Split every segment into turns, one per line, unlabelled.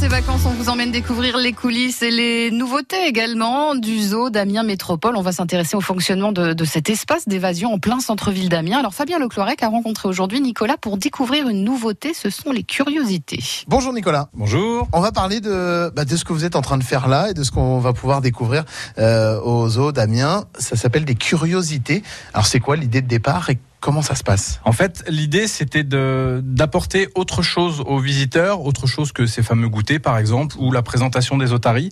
ces vacances, on vous emmène découvrir les coulisses et les nouveautés également du zoo d'Amiens Métropole. On va s'intéresser au fonctionnement de, de cet espace d'évasion en plein centre-ville d'Amiens. Alors Fabien Leclorec a rencontré aujourd'hui Nicolas pour découvrir une nouveauté, ce sont les curiosités.
Bonjour Nicolas.
Bonjour.
On va parler de, bah, de ce que vous êtes en train de faire là et de ce qu'on va pouvoir découvrir euh, au zoo d'Amiens. Ça s'appelle des curiosités. Alors c'est quoi l'idée de départ et Comment ça se passe?
En fait, l'idée, c'était de, d'apporter autre chose aux visiteurs, autre chose que ces fameux goûters, par exemple, ou la présentation des otaries.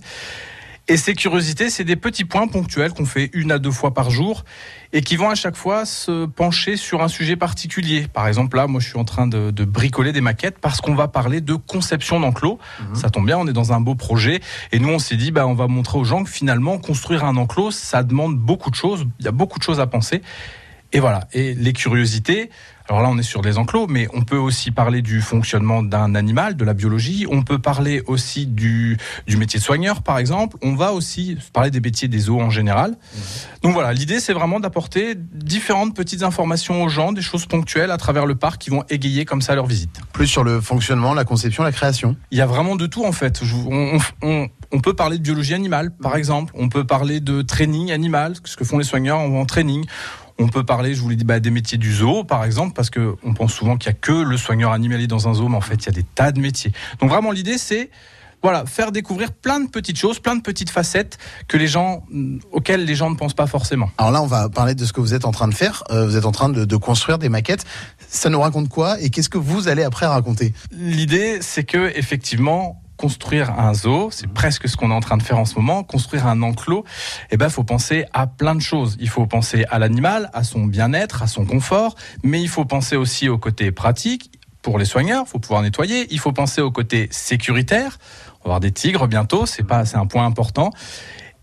Et ces curiosités, c'est des petits points ponctuels qu'on fait une à deux fois par jour et qui vont à chaque fois se pencher sur un sujet particulier. Par exemple, là, moi, je suis en train de, de bricoler des maquettes parce qu'on va parler de conception d'enclos. Mmh. Ça tombe bien, on est dans un beau projet. Et nous, on s'est dit, bah, on va montrer aux gens que finalement, construire un enclos, ça demande beaucoup de choses. Il y a beaucoup de choses à penser. Et voilà. Et les curiosités. Alors là, on est sur les enclos, mais on peut aussi parler du fonctionnement d'un animal, de la biologie. On peut parler aussi du, du métier de soigneur, par exemple. On va aussi parler des métiers des eaux en général. Mmh. Donc voilà, l'idée, c'est vraiment d'apporter différentes petites informations aux gens, des choses ponctuelles à travers le parc qui vont égayer comme ça leur visite.
Plus sur le fonctionnement, la conception, la création.
Il y a vraiment de tout en fait. On, on, on peut parler de biologie animale, par mmh. exemple. On peut parler de training animal, ce que font les soigneurs en training. On peut parler, je vous l'ai dit, bah, des métiers du zoo, par exemple, parce que on pense souvent qu'il n'y a que le soigneur animalier dans un zoo, mais en fait, il y a des tas de métiers. Donc vraiment, l'idée, c'est voilà, faire découvrir plein de petites choses, plein de petites facettes que les gens, mm, auxquelles les gens ne pensent pas forcément.
Alors là, on va parler de ce que vous êtes en train de faire. Euh, vous êtes en train de, de, construire des maquettes. Ça nous raconte quoi et qu'est-ce que vous allez après raconter?
L'idée, c'est que effectivement, construire un zoo, c'est presque ce qu'on est en train de faire en ce moment, construire un enclos, eh ben, faut penser à plein de choses. Il faut penser à l'animal, à son bien-être, à son confort, mais il faut penser aussi au côté pratique. Pour les soigneurs, il faut pouvoir nettoyer. Il faut penser au côté sécuritaire. On va avoir des tigres bientôt, c'est pas, c'est un point important.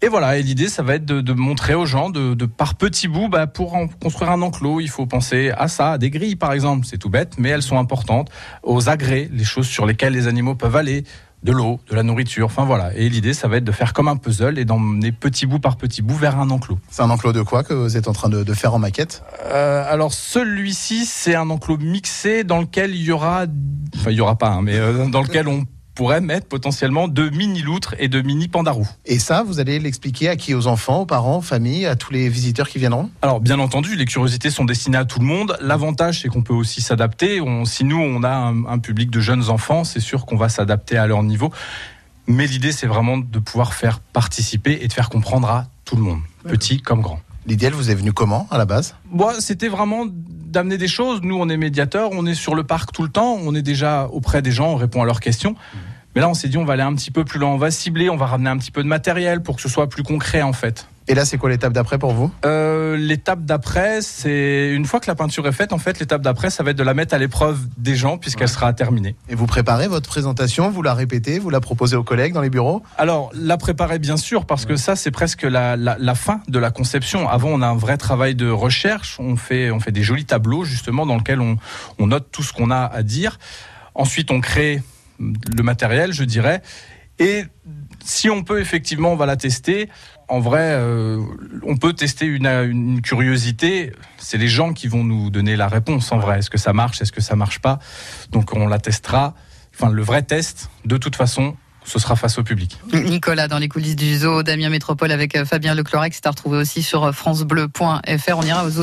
Et voilà, et l'idée, ça va être de, montrer aux gens, de, par petits bouts, bah, pour construire un enclos, il faut penser à ça, à des grilles par exemple, c'est tout bête, mais elles sont importantes, aux agrès, les choses sur lesquelles les animaux peuvent aller, de l'eau, de la nourriture, enfin voilà. Et l'idée, ça va être de faire comme un puzzle et d'emmener petit bout par petit bout vers un enclos.
C'est un enclos de quoi que vous êtes en train de, de faire en maquette
euh, Alors celui-ci, c'est un enclos mixé dans lequel il y aura, enfin il y aura pas, hein, mais euh, dans lequel on pourrait mettre potentiellement de mini loutres et de mini pandarous.
Et ça, vous allez l'expliquer à qui Aux enfants, aux parents, aux familles, à tous les visiteurs qui viendront?
Alors, bien entendu, les curiosités sont destinées à tout le monde. L'avantage, c'est qu'on peut aussi s'adapter. Si nous, on a un, un public de jeunes enfants, c'est sûr qu'on va s'adapter à leur niveau. Mais l'idée, c'est vraiment de pouvoir faire participer et de faire comprendre à tout le monde, petit comme grand.
L'idéal vous est venu comment à la base?
Moi, c'était vraiment d'amener des choses. Nous, on est médiateurs, on est sur le parc tout le temps, on est déjà auprès des gens, on répond à leurs questions. Mmh. Mais là, on s'est dit, on va aller un petit peu plus loin, on va cibler, on va ramener un petit peu de matériel pour que ce soit plus concret en fait.
Et là, c'est quoi l'étape d'après pour vous?
Euh, L'étape d'après, c'est une fois que la peinture est faite, en fait, l'étape d'après, ça va être de la mettre à l'épreuve des gens puisqu'elle ouais. sera terminée.
Et vous préparez votre présentation, vous la répétez, vous la proposez aux collègues dans les bureaux?
Alors, la préparer bien sûr, parce ouais. que ça, c'est presque la, la, la, fin de la conception. Avant, on a un vrai travail de recherche, on fait, on fait des jolis tableaux justement dans lesquels on, on note tout ce qu'on a à dire. Ensuite, on crée le matériel, je dirais. Et si on peut effectivement, on va la tester. En vrai, euh, on peut tester une, curiosité. C'est les gens qui vont nous donner la réponse. En vrai, est-ce que ça marche, est-ce que ça marche pas? Donc on la testera. Enfin, le vrai test, de toute façon, ce sera face au public.
Nicolas, dans les coulisses du zoo d'Amiens Métropole avec Fabien Leclorec, c'est à retrouver aussi sur francebleu.fr. On ira au zoo.